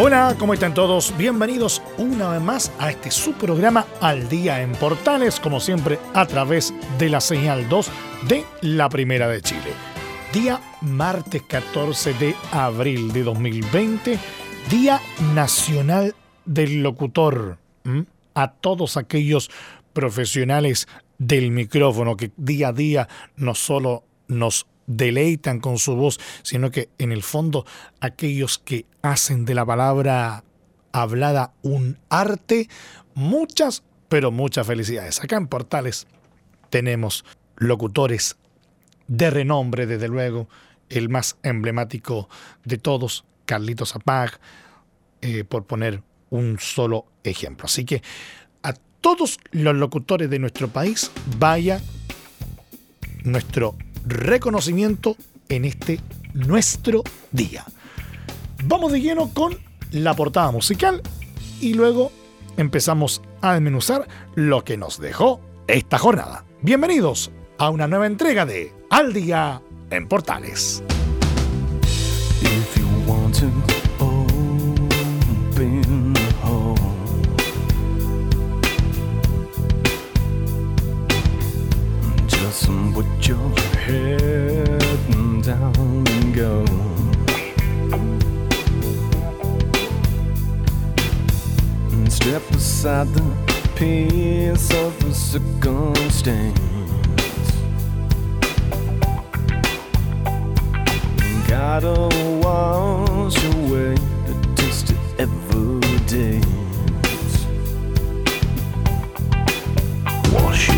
Hola, ¿cómo están todos? Bienvenidos una vez más a este su programa Al Día en Portales, como siempre a través de la señal 2 de la Primera de Chile. Día martes 14 de abril de 2020, Día Nacional del Locutor. A todos aquellos profesionales del micrófono que día a día no solo nos deleitan con su voz, sino que en el fondo aquellos que hacen de la palabra hablada un arte, muchas, pero muchas felicidades. Acá en Portales tenemos locutores de renombre, desde luego, el más emblemático de todos, Carlitos Apag, eh, por poner un solo ejemplo. Así que a todos los locutores de nuestro país, vaya nuestro reconocimiento en este nuestro día. Vamos de lleno con la portada musical y luego empezamos a desmenuzar lo que nos dejó esta jornada. Bienvenidos a una nueva entrega de Al Día en Portales. Head down and go. And step aside the piece of a circumstance. Gotta wash away the taste of every day. Wash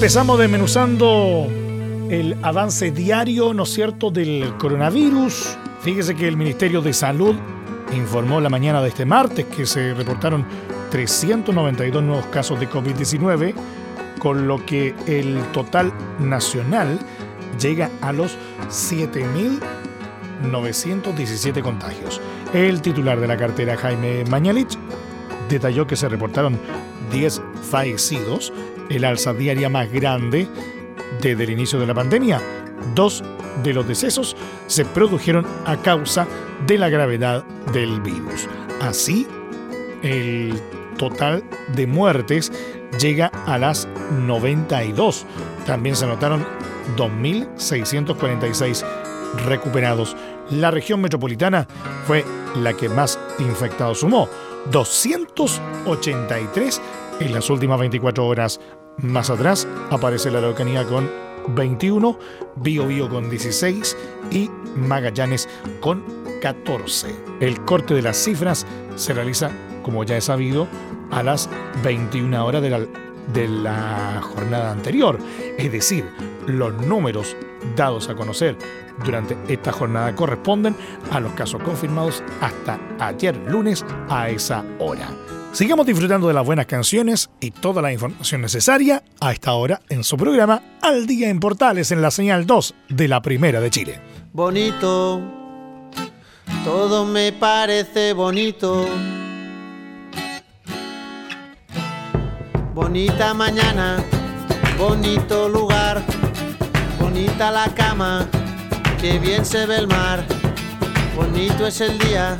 Empezamos desmenuzando el avance diario, ¿no es cierto?, del coronavirus. Fíjese que el Ministerio de Salud informó la mañana de este martes que se reportaron 392 nuevos casos de COVID-19, con lo que el total nacional llega a los 7.917 contagios. El titular de la cartera, Jaime Mañalich, detalló que se reportaron 10 fallecidos el alza diaria más grande desde el inicio de la pandemia. Dos de los decesos se produjeron a causa de la gravedad del virus. Así, el total de muertes llega a las 92. También se anotaron 2.646 recuperados. La región metropolitana fue la que más infectados sumó, 283 en las últimas 24 horas. Más atrás aparece la Araucanía con 21, Bio Bio con 16 y Magallanes con 14. El corte de las cifras se realiza, como ya he sabido, a las 21 horas de la, de la jornada anterior. Es decir, los números dados a conocer durante esta jornada corresponden a los casos confirmados hasta ayer lunes a esa hora. Sigamos disfrutando de las buenas canciones y toda la información necesaria a esta hora en su programa Al Día en Portales en la señal 2 de la Primera de Chile. Bonito, todo me parece bonito. Bonita mañana, bonito lugar, bonita la cama, que bien se ve el mar. Bonito es el día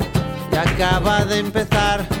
que acaba de empezar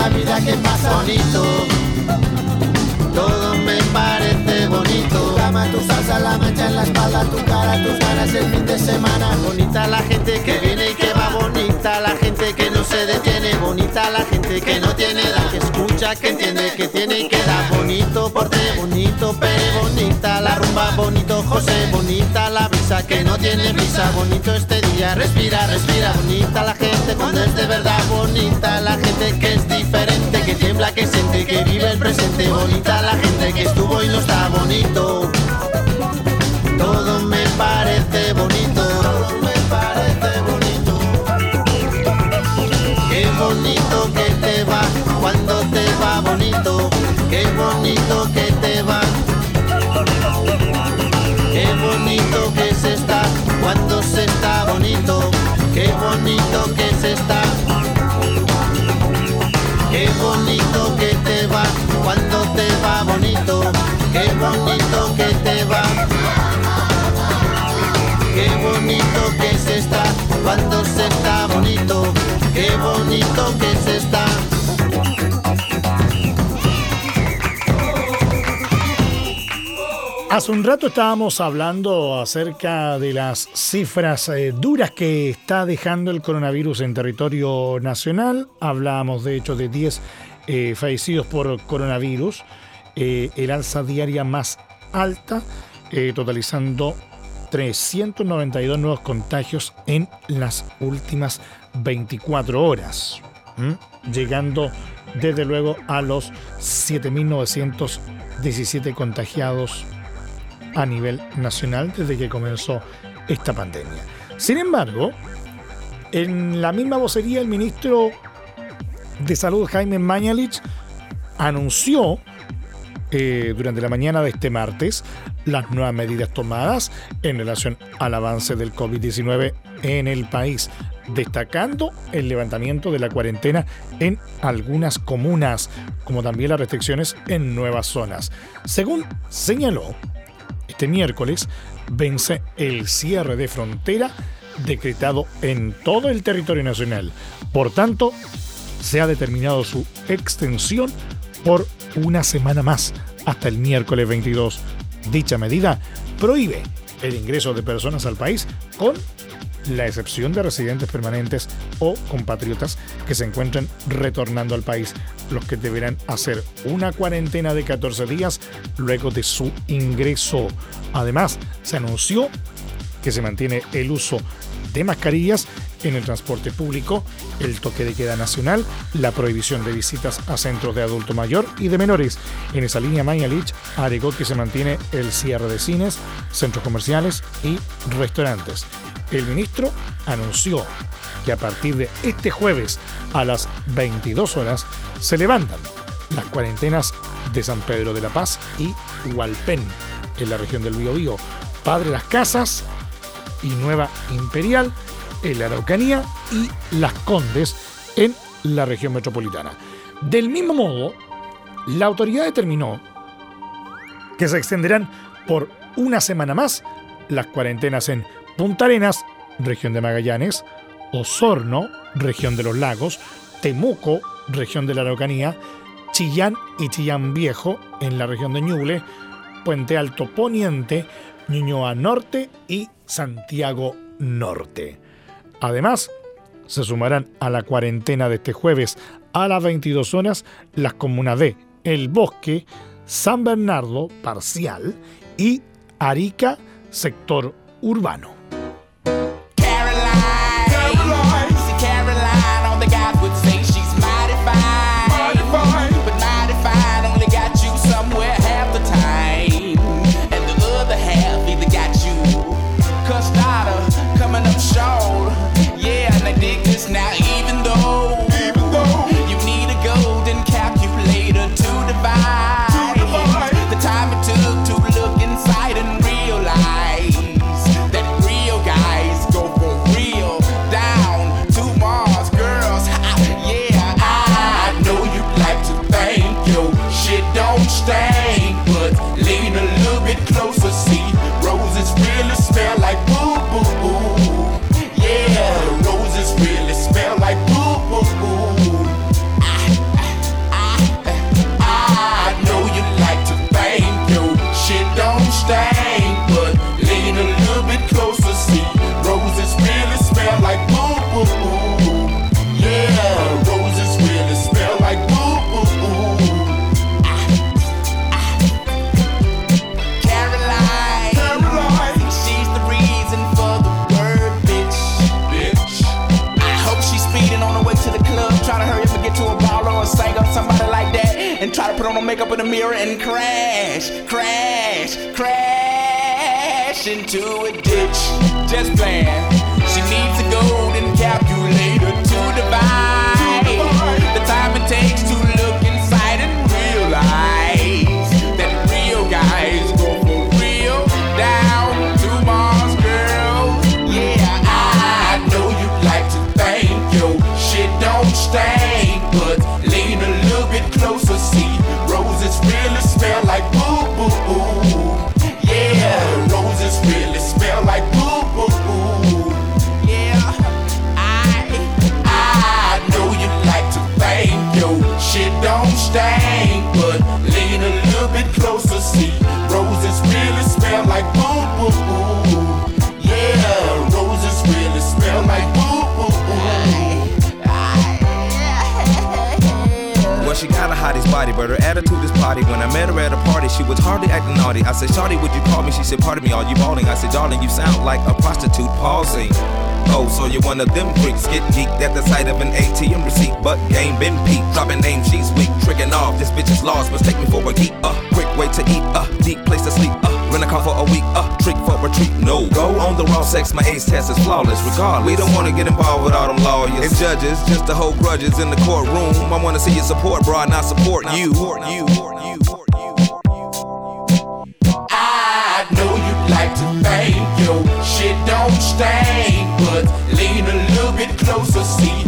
vida que pasa bonito. Todo me parece bonito. Tu cama, tu salsa, la mancha en la espalda, tu cara, tus ganas el fin de semana. Bonita la gente que viene y que va, bonita la gente que no se detiene, bonita la gente que no tiene edad, que escucha, que entiende, que tiene y que da. Bonito porte, bonito pero bonita la rumba, bonito José, bonita la que no tiene brisa, bonito este día, respira, respira, bonita la gente cuando es de verdad, bonita la gente que es diferente, que tiembla, que siente, que vive el presente, bonita la gente que estuvo y no está bonito. Todo me parece bonito, todo me parece bonito. Qué bonito que te va cuando te va bonito, qué bonito qué bonito que te va. Qué bonito que se está, cuando se está bonito, qué bonito que se está. Hace un rato estábamos hablando acerca de las cifras eh, duras que está dejando el coronavirus en territorio nacional. Hablábamos de hecho de 10 eh, fallecidos por coronavirus eh, el alza diaria más alta, totalizando 392 nuevos contagios en las últimas 24 horas, llegando desde luego a los 7.917 contagiados a nivel nacional desde que comenzó esta pandemia. Sin embargo, en la misma vocería el ministro de Salud Jaime Mañalich anunció eh, durante la mañana de este martes las nuevas medidas tomadas en relación al avance del COVID-19 en el país, destacando el levantamiento de la cuarentena en algunas comunas, como también las restricciones en nuevas zonas. Según señaló, este miércoles vence el cierre de frontera decretado en todo el territorio nacional. Por tanto, se ha determinado su extensión por una semana más hasta el miércoles 22. Dicha medida prohíbe el ingreso de personas al país con la excepción de residentes permanentes o compatriotas que se encuentren retornando al país, los que deberán hacer una cuarentena de 14 días luego de su ingreso. Además, se anunció que se mantiene el uso de mascarillas en el transporte público, el toque de queda nacional, la prohibición de visitas a centros de adulto mayor y de menores. En esa línea, Mañalich agregó que se mantiene el cierre de cines, centros comerciales y restaurantes el ministro anunció que a partir de este jueves a las 22 horas se levantan las cuarentenas de San Pedro de la Paz y Hualpén, en la región del Biobío, Padre Las Casas y Nueva Imperial, en la Araucanía y Las Condes, en la región metropolitana. Del mismo modo, la autoridad determinó que se extenderán por una semana más las cuarentenas en Punta Arenas, región de Magallanes, Osorno, región de los lagos, Temuco, región de la Araucanía, Chillán y Chillán Viejo, en la región de Ñuble, Puente Alto Poniente, Ñuñoa Norte y Santiago Norte. Además, se sumarán a la cuarentena de este jueves a las 22 horas las comunas de El Bosque, San Bernardo, parcial, y Arica, sector urbano. Into a ditch. Just playing. But her attitude is potty. When I met her at a party, she was hardly acting naughty. I said, Shawty, would you call me? She said, Pardon me, are you balling? I said, Darling, you sound like a prostitute pausing. Oh, so you're one of them freaks. Get geeked at the sight of an ATM receipt. But game been peaked. Dropping names, she's weak. Tricking off. This bitch is lost. Must take me for a geek. Uh, quick way to eat. Uh, deep place to sleep. Uh, rent a car for a week. Uh, trick for retreat. No, go on the raw sex. My ace test is flawless. Regardless, we don't wanna get involved with all them lawyers and judges. Just to hold grudges in the courtroom. I wanna see your support, bro. Not support you. Support you. You. I know you like to think your shit don't stink, but lean a little bit closer. See,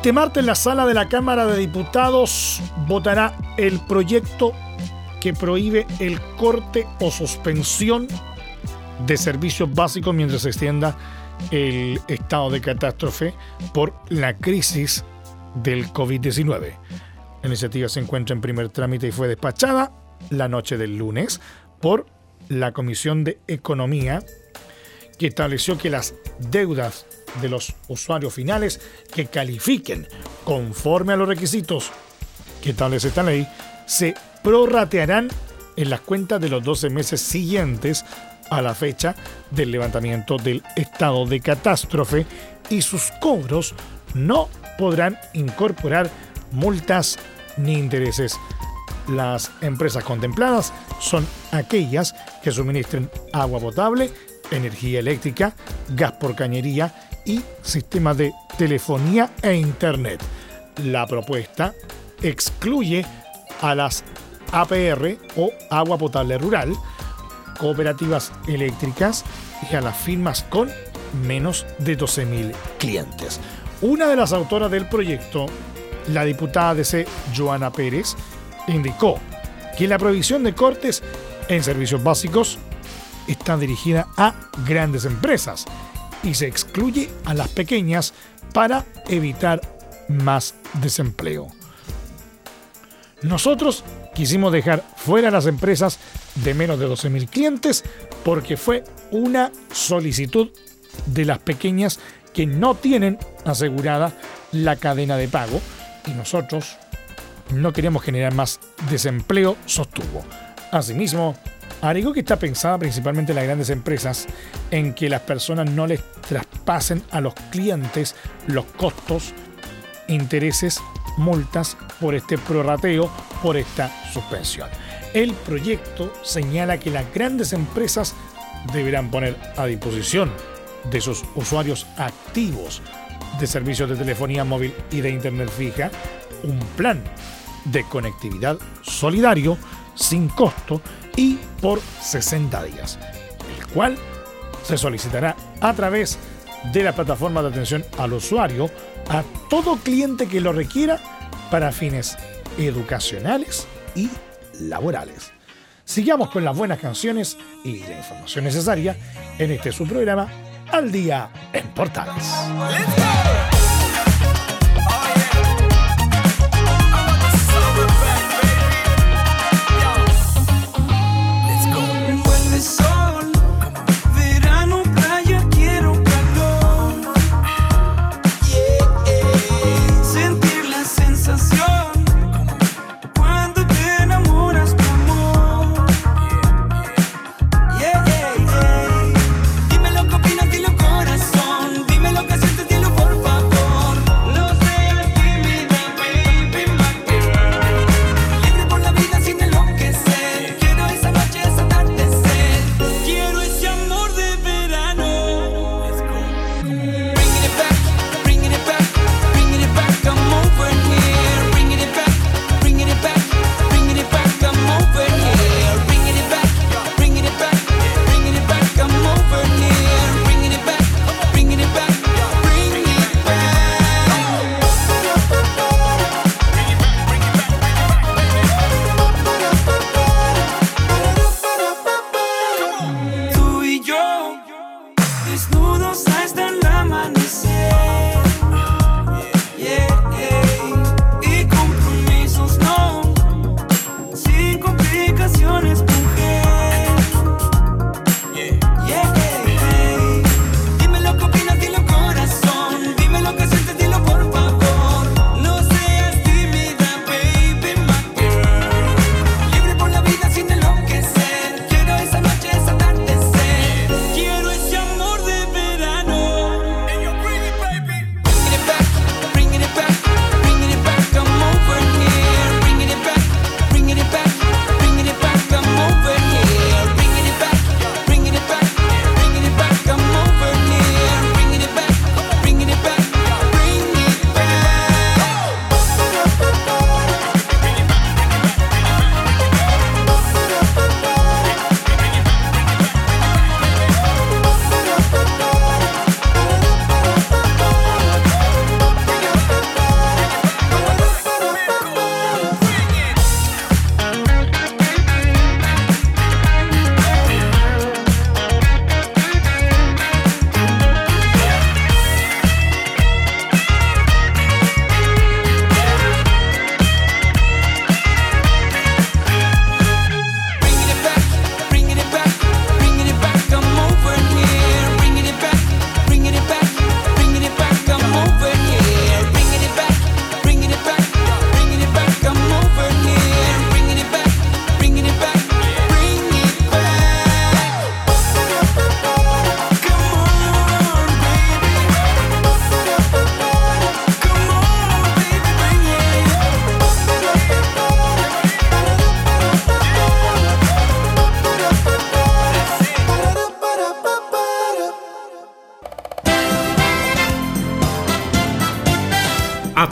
Este martes la sala de la Cámara de Diputados votará el proyecto que prohíbe el corte o suspensión de servicios básicos mientras se extienda el estado de catástrofe por la crisis del COVID-19. La iniciativa se encuentra en primer trámite y fue despachada la noche del lunes por la Comisión de Economía que estableció que las deudas de los usuarios finales que califiquen conforme a los requisitos que establece esta ley se prorratearán en las cuentas de los 12 meses siguientes a la fecha del levantamiento del estado de catástrofe y sus cobros no podrán incorporar multas ni intereses. Las empresas contempladas son aquellas que suministren agua potable, energía eléctrica, gas por cañería y sistemas de telefonía e internet. La propuesta excluye a las APR o agua potable rural, cooperativas eléctricas y a las firmas con menos de 12.000 clientes. Una de las autoras del proyecto, la diputada DC Joana Pérez, indicó que la prohibición de cortes en servicios básicos está dirigida a grandes empresas y se excluye a las pequeñas para evitar más desempleo. Nosotros quisimos dejar fuera las empresas de menos de 12.000 clientes porque fue una solicitud de las pequeñas que no tienen asegurada la cadena de pago y nosotros no queríamos generar más desempleo, sostuvo. Asimismo, Agregó que está pensada principalmente en las grandes empresas en que las personas no les traspasen a los clientes los costos, intereses, multas por este prorrateo, por esta suspensión. El proyecto señala que las grandes empresas deberán poner a disposición de sus usuarios activos de servicios de telefonía móvil y de internet fija un plan de conectividad solidario sin costo y por 60 días, el cual se solicitará a través de la plataforma de atención al usuario a todo cliente que lo requiera para fines educacionales y laborales. Sigamos con las buenas canciones y la información necesaria en este su programa Al Día en Portales.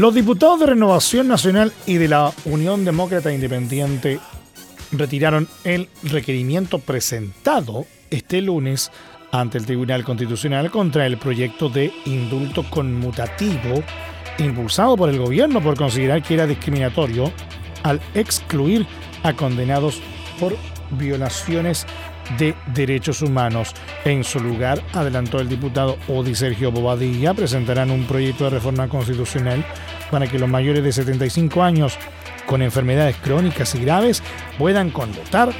Los diputados de Renovación Nacional y de la Unión Demócrata Independiente retiraron el requerimiento presentado este lunes ante el Tribunal Constitucional contra el proyecto de indulto conmutativo impulsado por el gobierno por considerar que era discriminatorio al excluir a condenados por violaciones de derechos humanos. En su lugar, adelantó el diputado Odi Sergio Bobadilla, presentarán un proyecto de reforma constitucional para que los mayores de 75 años con enfermedades crónicas y graves puedan condotar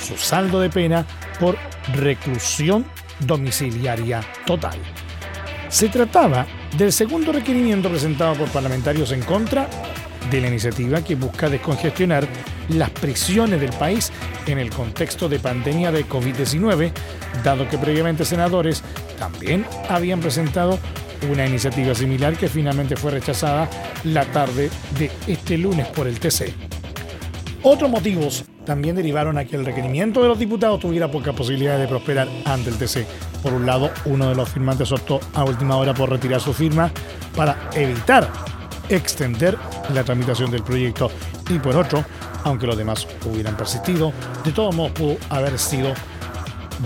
su saldo de pena por reclusión domiciliaria total. Se trataba del segundo requerimiento presentado por parlamentarios en contra de la iniciativa que busca descongestionar las prisiones del país en el contexto de pandemia de COVID-19, dado que previamente senadores también habían presentado una iniciativa similar que finalmente fue rechazada la tarde de este lunes por el TC. Otros motivos también derivaron a que el requerimiento de los diputados tuviera poca posibilidad de prosperar ante el TC. Por un lado, uno de los firmantes optó a última hora por retirar su firma para evitar extender la tramitación del proyecto y por otro, aunque los demás hubieran persistido, de todos modos pudo haber sido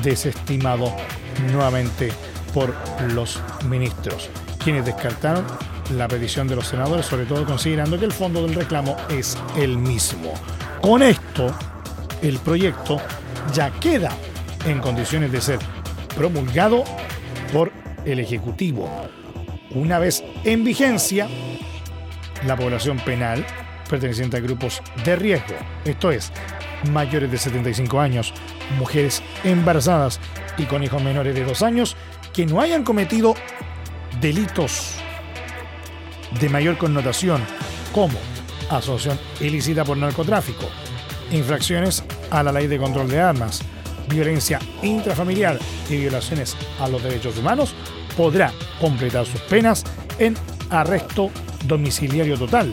desestimado nuevamente por los ministros, quienes descartaron la petición de los senadores, sobre todo considerando que el fondo del reclamo es el mismo. Con esto, el proyecto ya queda en condiciones de ser promulgado por el Ejecutivo. Una vez en vigencia, la población penal perteneciente a grupos de riesgo, esto es, mayores de 75 años, mujeres embarazadas y con hijos menores de 2 años que no hayan cometido delitos de mayor connotación como asociación ilícita por narcotráfico, infracciones a la ley de control de armas, violencia intrafamiliar y violaciones a los derechos humanos, podrá completar sus penas en arresto domiciliario total,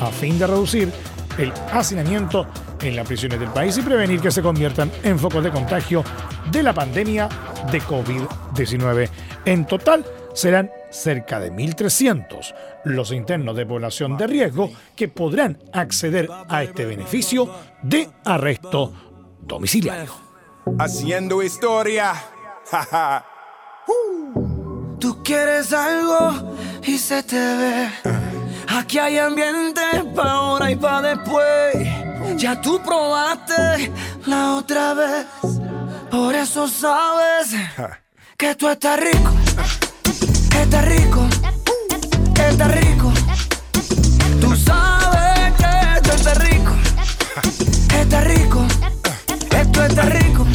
a fin de reducir el hacinamiento en las prisiones del país y prevenir que se conviertan en focos de contagio de la pandemia de COVID-19. En total serán cerca de 1.300 los internos de población de riesgo que podrán acceder a este beneficio de arresto domiciliario. Haciendo historia. Tú quieres algo y se te ve. Aquí hay ambiente pa' ahora y pa' después. Ya tú probaste la otra vez. Por eso sabes que tú estás rico. Estás rico. Estás rico. Tú sabes que tú estás rico. Estás rico. Esto está rico.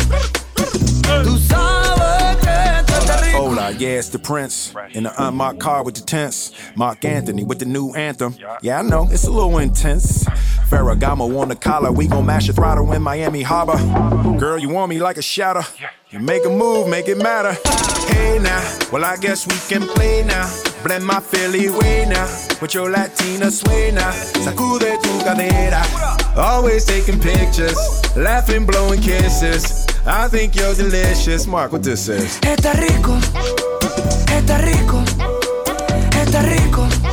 Estás yeah, it's the Prince. In the unmarked uh, car with the tents. Mark Anthony with the new anthem. Yeah, I know, it's a little intense. Ferragamo on the collar, we gon' mash a throttle in Miami Harbor. Girl, you want me like a shadow? You make a move, make it matter. Hey now, well, I guess we can play now. Blend my Philly way now. With your Latina sway now. Sacude tu cadera. Always taking pictures. Laughing, blowing kisses. I think you're delicious. Mark, what this is. Está rico, está rico, está rico.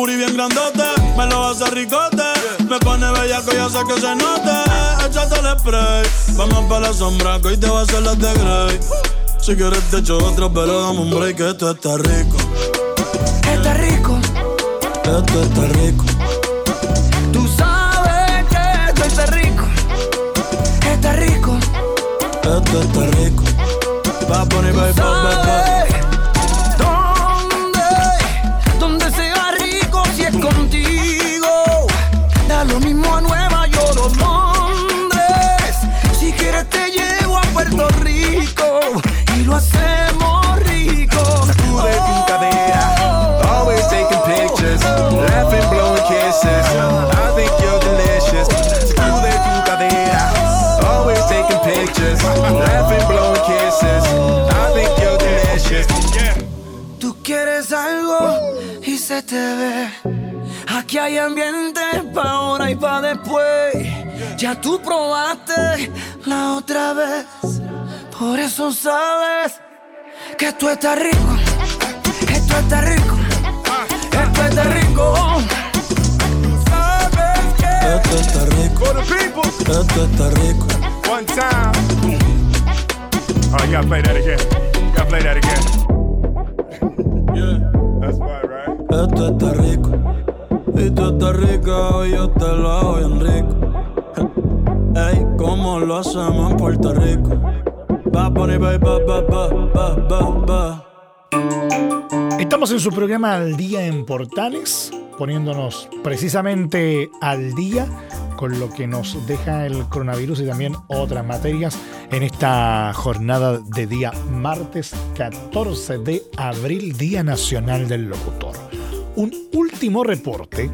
Booty bien grandote. Me lo hace ricote, me pone bellaco, ya sé que se note. Échate el spray, vamos para la sombra, que hoy te va a hacer las de Grey. Si quieres te echo otra, pero dame un break, que esto está rico. Está rico, Esto está rico. tú sabes que esto está rico, está rico. Esto está rico. Va a poner baby, lo hacemos rico. Sacude oh, oh tu oh, oh. cadera. Always taking pictures. Laughing, blowing kisses. I think you're delicious. Sacude tu cadera. Always taking pictures. Laughing, blowing kisses. I think you're delicious. Yeah. Tú quieres algo y se te ve. Aquí hay ambiente pa' ahora y pa' después. Ya tú probaste la otra vez. Por eso sabes que esto está rico. Esto está rico. Esto está rico. Sabes que esto está rico. Esto está rico. One time. Oh, you gotta play that again. You gotta play that again. Yeah. That's fine, right? Esto está rico. Esto está rico y yo te lo hago bien rico. Ey, ¿cómo lo hacemos en Puerto Rico? Estamos en su programa Al Día en Portales, poniéndonos precisamente al día con lo que nos deja el coronavirus y también otras materias en esta jornada de día martes 14 de abril, Día Nacional del Locutor. Un último reporte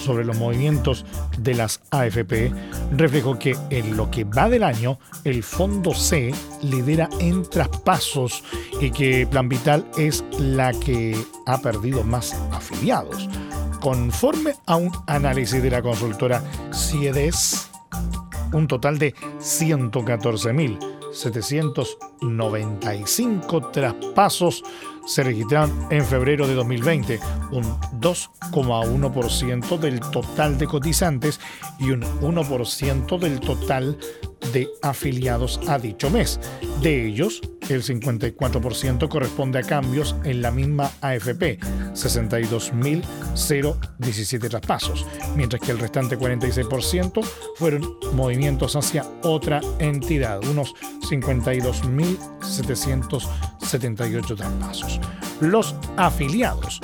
sobre los movimientos de las AFP reflejó que en lo que va del año el Fondo C lidera en traspasos y que Plan Vital es la que ha perdido más afiliados. Conforme a un análisis de la consultora CIEDES, un total de 114.795 traspasos se registraron en febrero de 2020, un 2,1% del total de cotizantes y un 1% del total de afiliados a dicho mes. De ellos, el 54% corresponde a cambios en la misma AFP, 62.017 traspasos, mientras que el restante 46% fueron movimientos hacia otra entidad, unos 52.778 traspasos. Los afiliados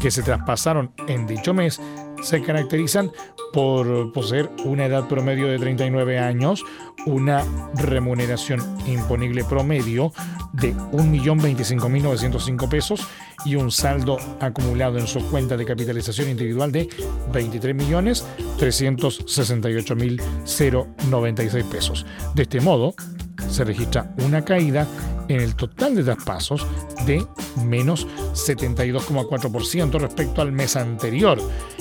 que se traspasaron en dicho mes se caracterizan por poseer una edad promedio de 39 años, una remuneración imponible promedio de 1.025.905 pesos y un saldo acumulado en su cuenta de capitalización individual de 23.368.096 pesos. De este modo, se registra una caída en el total de traspasos de menos 72,4% respecto al mes anterior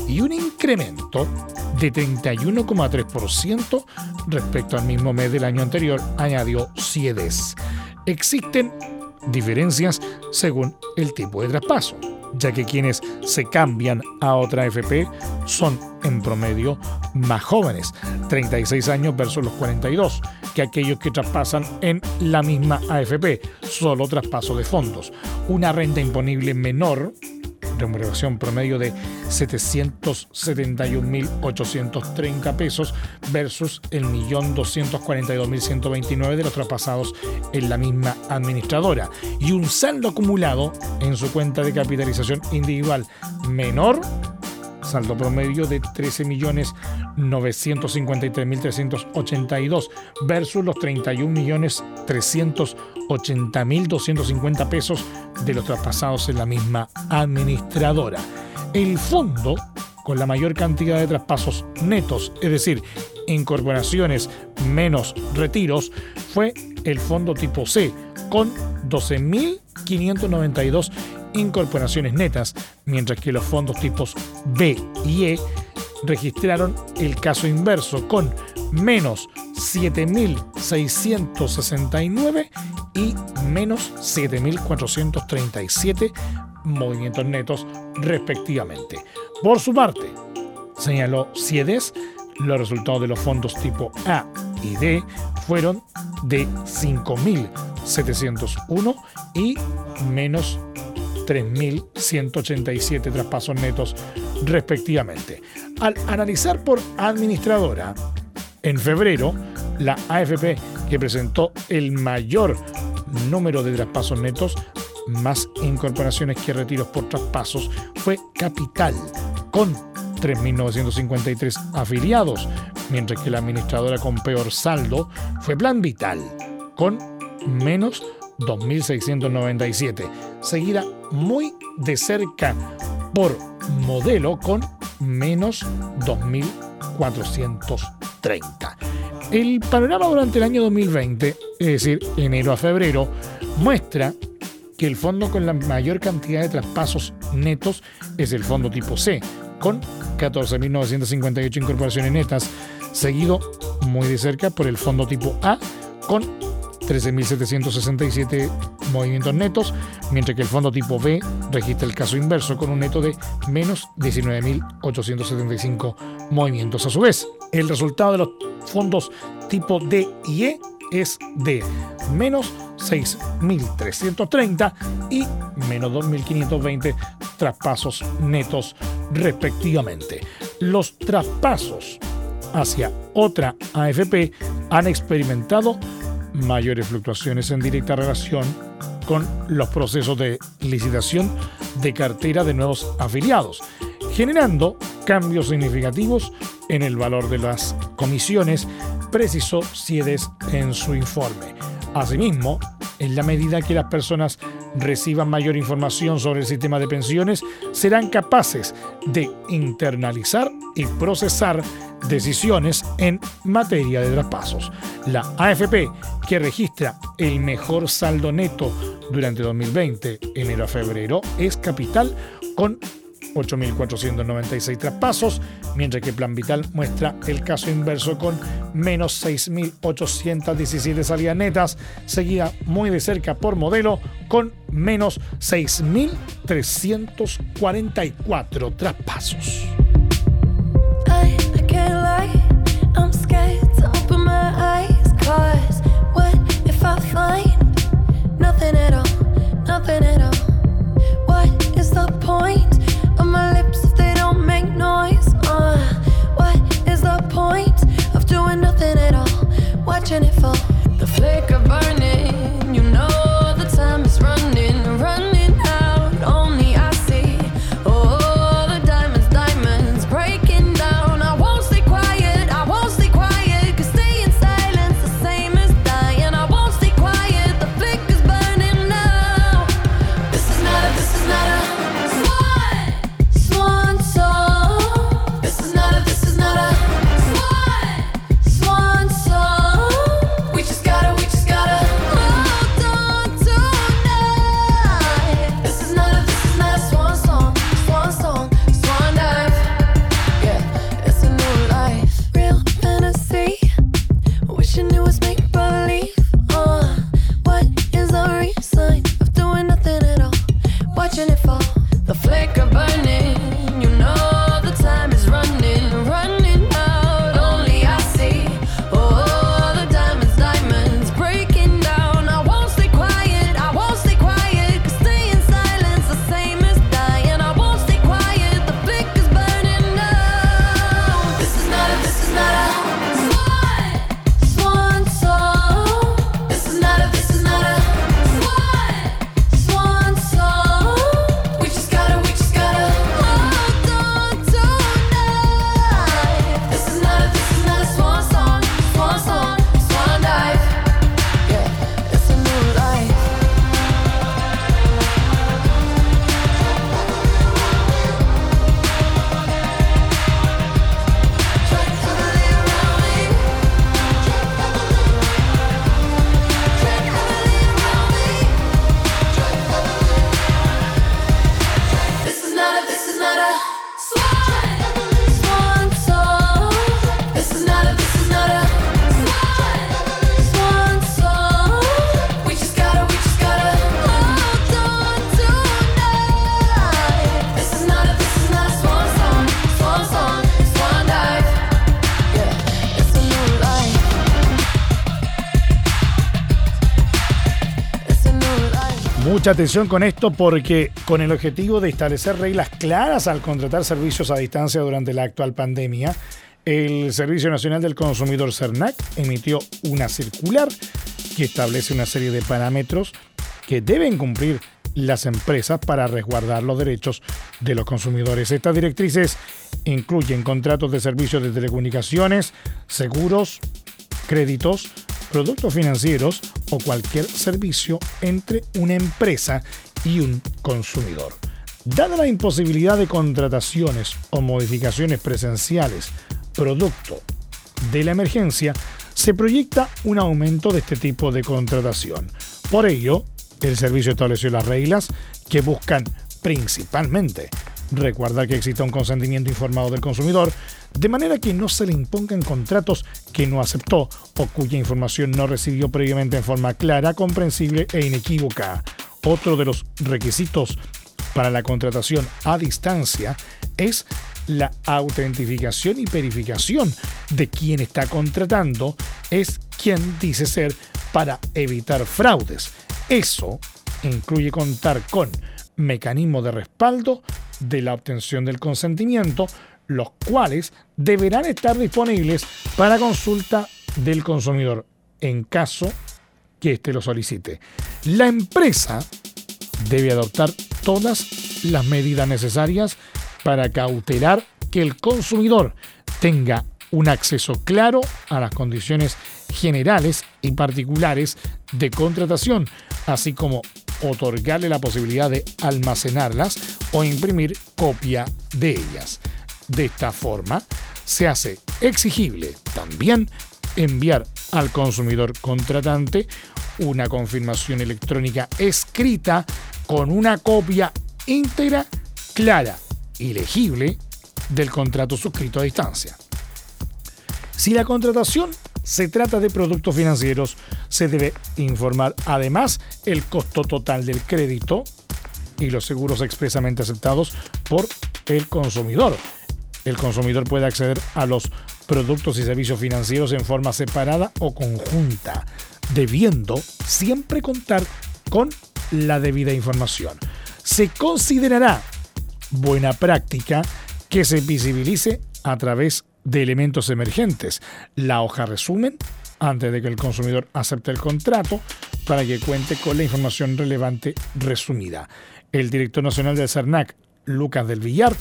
y un incremento de 31,3% respecto al mismo mes del año anterior, añadió Ciedes. Existen diferencias según el tipo de traspaso, ya que quienes se cambian a otra FP son en promedio más jóvenes, 36 años versus los 42, que aquellos que traspasan en la misma AFP, solo traspaso de fondos. Una renta imponible menor remuneración promedio de 771.830 pesos versus el 1.242.129 de los traspasados en la misma administradora. Y un saldo acumulado en su cuenta de capitalización individual menor saldo promedio de 13.953.382 versus los 31.380.250 pesos de los traspasados en la misma administradora. El fondo con la mayor cantidad de traspasos netos, es decir, incorporaciones menos retiros, fue el fondo tipo C, con 12.592 incorporaciones netas, mientras que los fondos tipos B y E registraron el caso inverso con menos 7.669 y menos 7.437 movimientos netos respectivamente. Por su parte, señaló Ciedes, los resultados de los fondos tipo A y D fueron de 5.701 y menos 3.187 traspasos netos respectivamente. Al analizar por administradora, en febrero, la AFP que presentó el mayor número de traspasos netos, más incorporaciones que retiros por traspasos, fue Capital, con 3.953 afiliados, mientras que la administradora con peor saldo fue Plan Vital, con menos 2.697, seguida muy de cerca por modelo con menos 2.430. El panorama durante el año 2020, es decir, enero a febrero, muestra que el fondo con la mayor cantidad de traspasos netos es el fondo tipo C, con 14.958 incorporaciones netas, seguido muy de cerca por el fondo tipo A, con 13.767 movimientos netos, mientras que el fondo tipo B registra el caso inverso con un neto de menos 19.875 movimientos. A su vez, el resultado de los fondos tipo D y E es de menos 6.330 y menos 2.520 traspasos netos respectivamente. Los traspasos hacia otra AFP han experimentado mayores fluctuaciones en directa relación con los procesos de licitación de cartera de nuevos afiliados, generando cambios significativos en el valor de las comisiones, precisó Ciedes en su informe. Asimismo, en la medida que las personas reciban mayor información sobre el sistema de pensiones, serán capaces de internalizar y procesar decisiones en materia de traspasos. La AFP, que registra el mejor saldo neto durante 2020, enero a febrero, es capital con 8.496 traspasos, mientras que Plan Vital muestra el caso inverso con menos 6.817 salidas netas, seguida muy de cerca por modelo con menos 6.344 traspasos. Atención con esto porque con el objetivo de establecer reglas claras al contratar servicios a distancia durante la actual pandemia, el Servicio Nacional del Consumidor CERNAC emitió una circular que establece una serie de parámetros que deben cumplir las empresas para resguardar los derechos de los consumidores. Estas directrices incluyen contratos de servicios de telecomunicaciones, seguros, créditos, productos financieros o cualquier servicio entre una empresa y un consumidor. Dada la imposibilidad de contrataciones o modificaciones presenciales producto de la emergencia, se proyecta un aumento de este tipo de contratación. Por ello, El servicio estableció las reglas que buscan principalmente recordar que exista un consentimiento informado del consumidor, de manera que no se le impongan contratos que no aceptó o cuya información no recibió previamente en forma clara, comprensible e inequívoca. Otro de los requisitos para la contratación a distancia es la autentificación y verificación de quien está contratando es quien dice ser para evitar fraudes. Eso incluye contar con mecanismos de respaldo de la obtención del consentimiento, los cuales deberán estar disponibles para consulta del consumidor en caso que éste lo solicite. La empresa debe adoptar todas las medidas necesarias para cautelar que el consumidor tenga un acceso claro a las condiciones generales y particulares de contratación, así como otorgarle la posibilidad de almacenarlas o imprimir copia de ellas. De esta forma, se hace exigible también enviar al consumidor contratante una confirmación electrónica escrita con una copia íntegra, clara y legible del contrato suscrito a distancia. Si la contratación se trata de productos financieros, se debe informar además el costo total del crédito y los seguros expresamente aceptados por el consumidor. El consumidor puede acceder a los productos y servicios financieros en forma separada o conjunta, debiendo siempre contar con la debida información. Se considerará buena práctica que se visibilice a través de elementos emergentes. La hoja resumen antes de que el consumidor acepte el contrato para que cuente con la información relevante resumida. El director nacional del CERNAC, Lucas del Villar,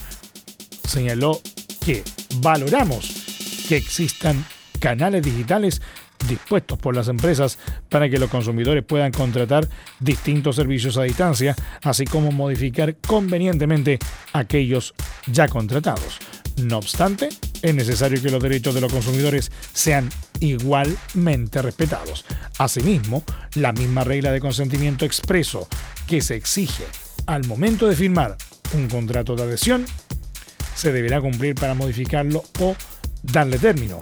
señaló que valoramos que existan canales digitales dispuestos por las empresas para que los consumidores puedan contratar distintos servicios a distancia, así como modificar convenientemente aquellos ya contratados. No obstante, es necesario que los derechos de los consumidores sean igualmente respetados. Asimismo, la misma regla de consentimiento expreso que se exige al momento de firmar un contrato de adhesión se deberá cumplir para modificarlo o darle término,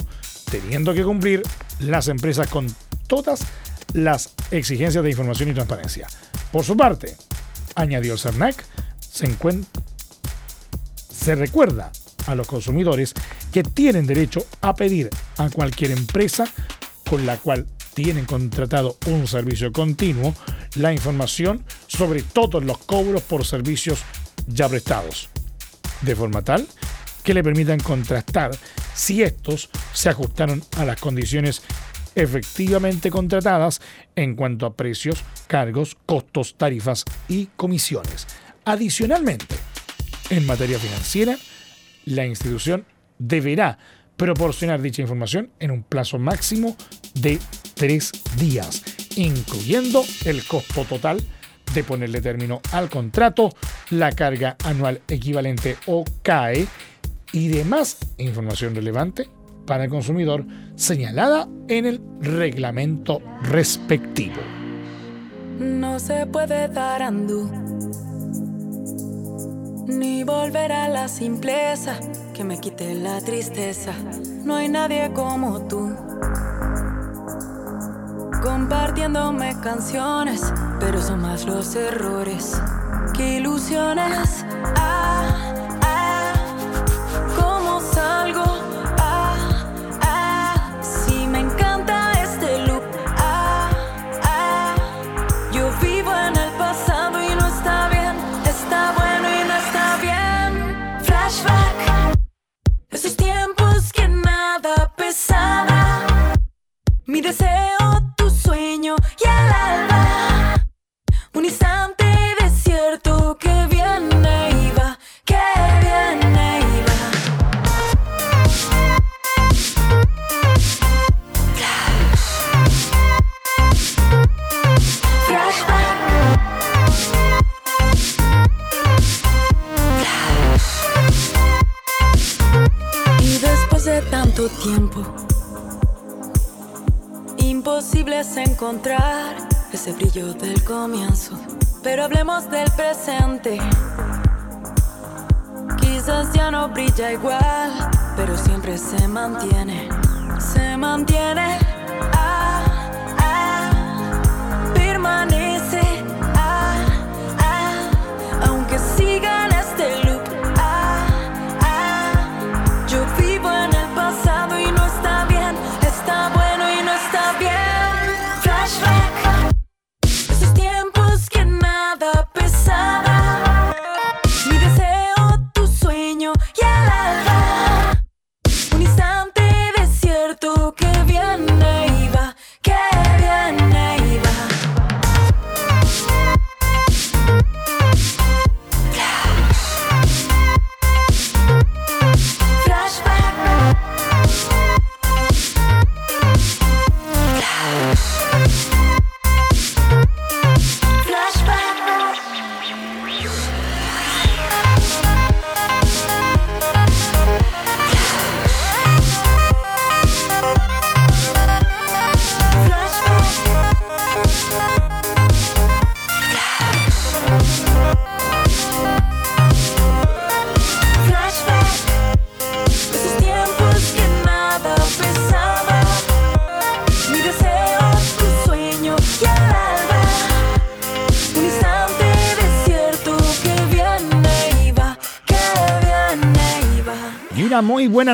teniendo que cumplir las empresas con todas las exigencias de información y transparencia. Por su parte, añadió el CERNAC, se, se recuerda a los consumidores que tienen derecho a pedir a cualquier empresa con la cual tienen contratado un servicio continuo la información sobre todos los cobros por servicios ya prestados, de forma tal que le permitan contrastar si estos se ajustaron a las condiciones efectivamente contratadas en cuanto a precios, cargos, costos, tarifas y comisiones. Adicionalmente, en materia financiera, la institución deberá proporcionar dicha información en un plazo máximo de tres días, incluyendo el costo total de ponerle término al contrato, la carga anual equivalente o CAE y demás información relevante para el consumidor señalada en el reglamento respectivo. No se puede dar andú ni volver a la simpleza que me quite la tristeza. No hay nadie como tú. Compartiéndome canciones, pero son más los errores que ilusiones. Ah, ah, ¿cómo salgo?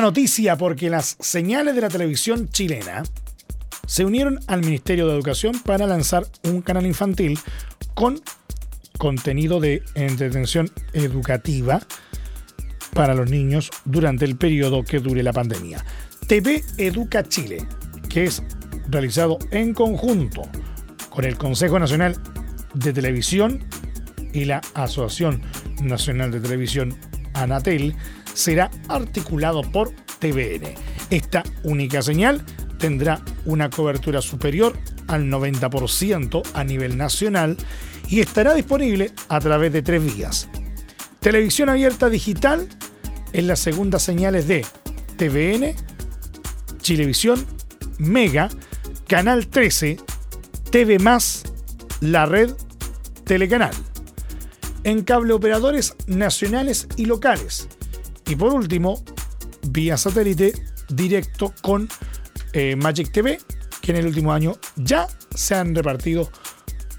Noticia porque las señales de la televisión chilena se unieron al Ministerio de Educación para lanzar un canal infantil con contenido de entretención educativa para los niños durante el periodo que dure la pandemia. TV Educa Chile, que es realizado en conjunto con el Consejo Nacional de Televisión y la Asociación Nacional de Televisión Anatel, será articulado por TVN. Esta única señal tendrá una cobertura superior al 90% a nivel nacional y estará disponible a través de tres vías. Televisión abierta digital en las segundas señales de TVN, Chilevisión, Mega, Canal 13, TV la red Telecanal. En cable operadores nacionales y locales. Y por último, vía satélite directo con eh, Magic TV, que en el último año ya se han repartido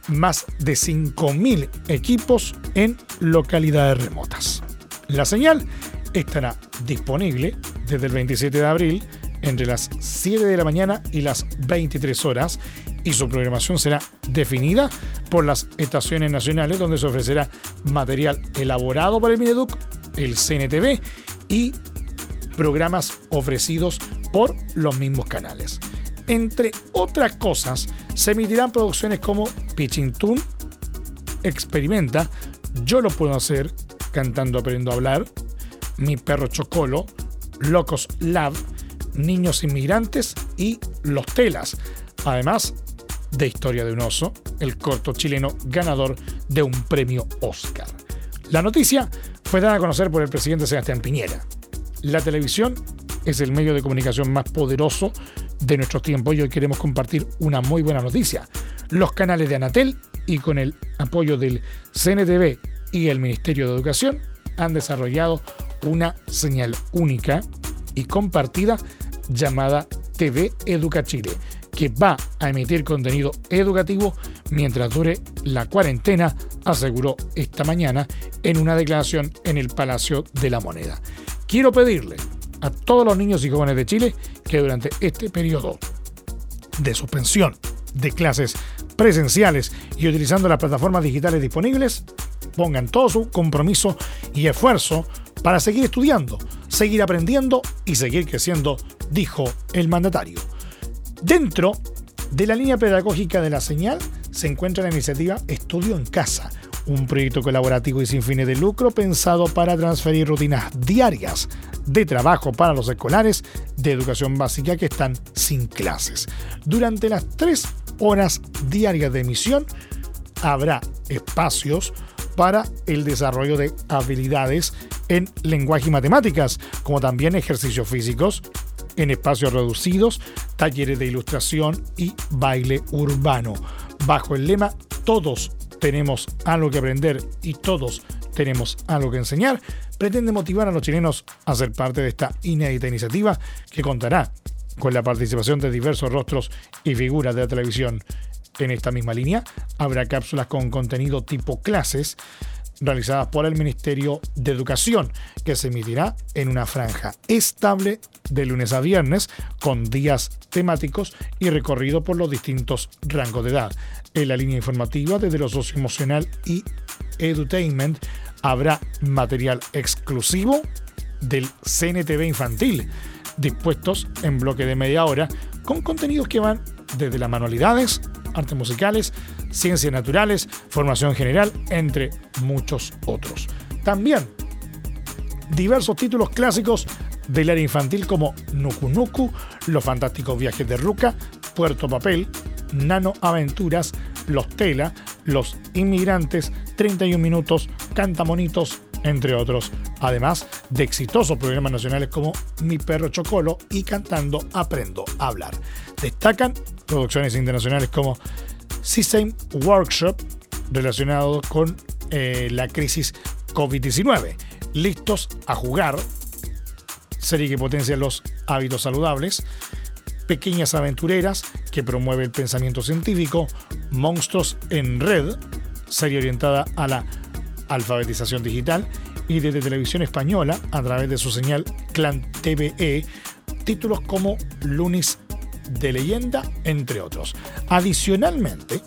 más de 5.000 equipos en localidades remotas. La señal estará disponible desde el 27 de abril entre las 7 de la mañana y las 23 horas y su programación será definida por las estaciones nacionales donde se ofrecerá material elaborado por el Mineduc, el CNTV y programas ofrecidos por los mismos canales. Entre otras cosas, se emitirán producciones como Pitching Tune, Experimenta, Yo lo puedo hacer, Cantando Aprendo a Hablar, Mi Perro Chocolo, Locos Lab, Niños Inmigrantes y Los Telas, además de Historia de un Oso, el corto chileno ganador de un premio Oscar. La noticia fue dada a conocer por el presidente Sebastián Piñera. La televisión es el medio de comunicación más poderoso de nuestros tiempos y hoy queremos compartir una muy buena noticia. Los canales de Anatel y con el apoyo del CNTV y el Ministerio de Educación han desarrollado una señal única y compartida llamada TV Educa Chile, que va a emitir contenido educativo mientras dure la cuarentena, aseguró esta mañana en una declaración en el Palacio de la Moneda. Quiero pedirle a todos los niños y jóvenes de Chile que durante este periodo de suspensión de clases presenciales y utilizando las plataformas digitales disponibles, pongan todo su compromiso y esfuerzo para seguir estudiando, seguir aprendiendo y seguir creciendo, dijo el mandatario. Dentro de la línea pedagógica de la señal se encuentra la iniciativa Estudio en Casa, un proyecto colaborativo y sin fines de lucro pensado para transferir rutinas diarias de trabajo para los escolares de educación básica que están sin clases. Durante las tres horas diarias de emisión habrá espacios para el desarrollo de habilidades en lenguaje y matemáticas, como también ejercicios físicos en espacios reducidos, talleres de ilustración y baile urbano. bajo el lema Todos tenemos algo que aprender y todos tenemos algo que enseñar, pretende motivar a los chilenos a ser parte de esta inédita iniciativa que contará con la participación de diversos rostros y figuras de la televisión. En esta misma línea habrá cápsulas con contenido tipo clases realizadas por el Ministerio de Educación, que se emitirá en una franja estable de lunes a viernes, con días temáticos y recorrido por los distintos rangos de edad. En la línea informativa, desde lo socioemocional y edutainment, habrá material exclusivo del CNTV infantil, dispuestos en bloque de media hora, con contenidos que van desde las manualidades, artes musicales, ciencias naturales, formación general, entre muchos otros. También diversos títulos clásicos del área infantil como Nuku Nuku, Los Fantásticos Viajes de Ruca, Puerto Papel, Nano Aventuras, Los Tela, Los Inmigrantes, 31 Minutos, Cantamonitos, entre otros, además de exitosos programas nacionales como Mi Perro Chocolo y Cantando Aprendo a Hablar. Destacan producciones internacionales como C-Same Workshop, relacionado con eh, la crisis COVID-19. Listos a jugar, serie que potencia los hábitos saludables, Pequeñas Aventureras, que promueve el pensamiento científico, Monstruos en Red, serie orientada a la alfabetización digital, y desde Televisión Española, a través de su señal Clan TVE, títulos como Lunis de leyenda, entre otros. Adicionalmente,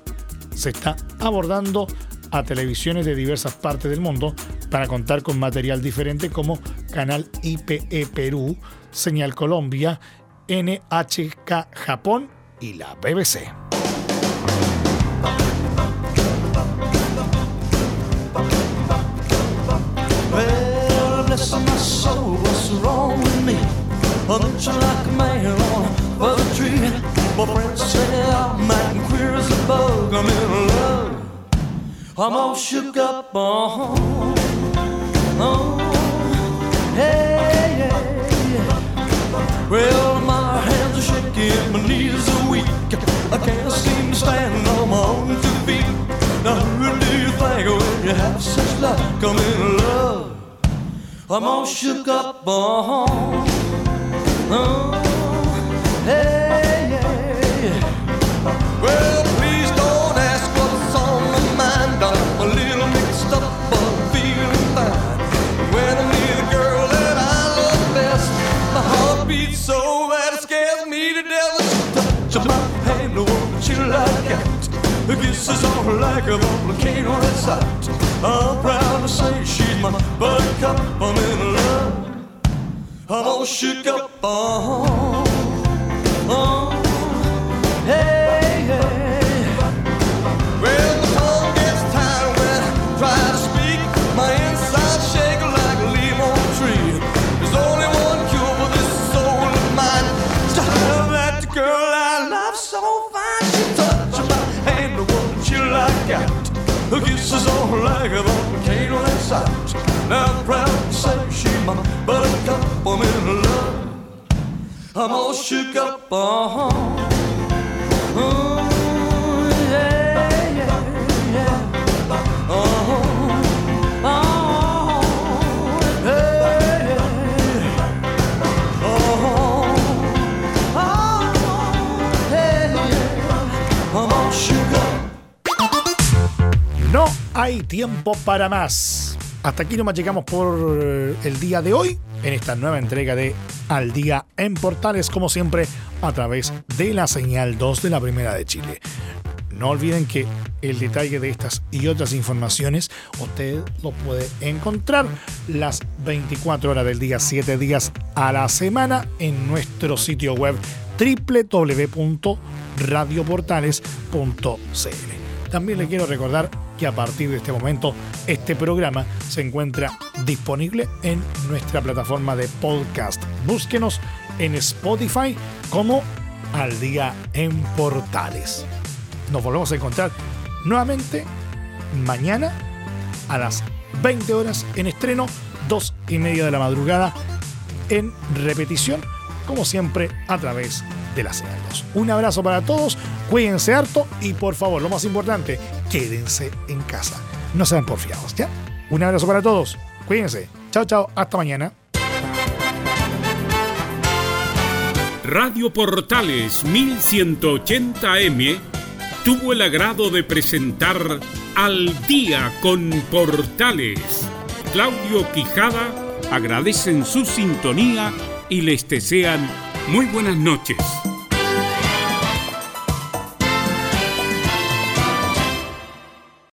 se está abordando a televisiones de diversas partes del mundo para contar con material diferente como Canal IPE Perú, Señal Colombia, NHK Japón y la BBC. My friends say I'm acting queer as a bug. I'm in love. I'm all shook up. Uh-huh. Oh, hey, yeah. Well, my hands are shaking, my knees are weak. I can't seem to stand on my own two feet. Now, who do you think when you have such luck? I'm in love. I'm all shook up. Uh-huh. Oh, hey. Like out. The kisses her like a volcano inside. I'm proud to say she's my buttercup. I'm in love. I'm all shook up. Oh, oh, hey. Her kisses her like a volcano inside. Now I'm proud to say she's my buttercup. I'm in love. I'm all shook up. Uh-huh. Hay tiempo para más. Hasta aquí nomás llegamos por el día de hoy en esta nueva entrega de Al Día en Portales, como siempre, a través de la señal 2 de la Primera de Chile. No olviden que el detalle de estas y otras informaciones usted lo puede encontrar las 24 horas del día, 7 días a la semana en nuestro sitio web www.radioportales.cl. También le quiero recordar que a partir de este momento este programa se encuentra disponible en nuestra plataforma de podcast. Búsquenos en Spotify como Al Día en Portales. Nos volvemos a encontrar nuevamente mañana a las 20 horas en estreno, 2 y media de la madrugada en repetición, como siempre a través de la señal 2. Un abrazo para todos, cuídense harto y por favor, lo más importante, quédense en casa. No sean porfiados, ¿ya? Un abrazo para todos, cuídense. Chao, chao, hasta mañana. Radio Portales 1180M tuvo el agrado de presentar Al día con Portales. Claudio Quijada agradecen su sintonía y les desean muy buenas noches.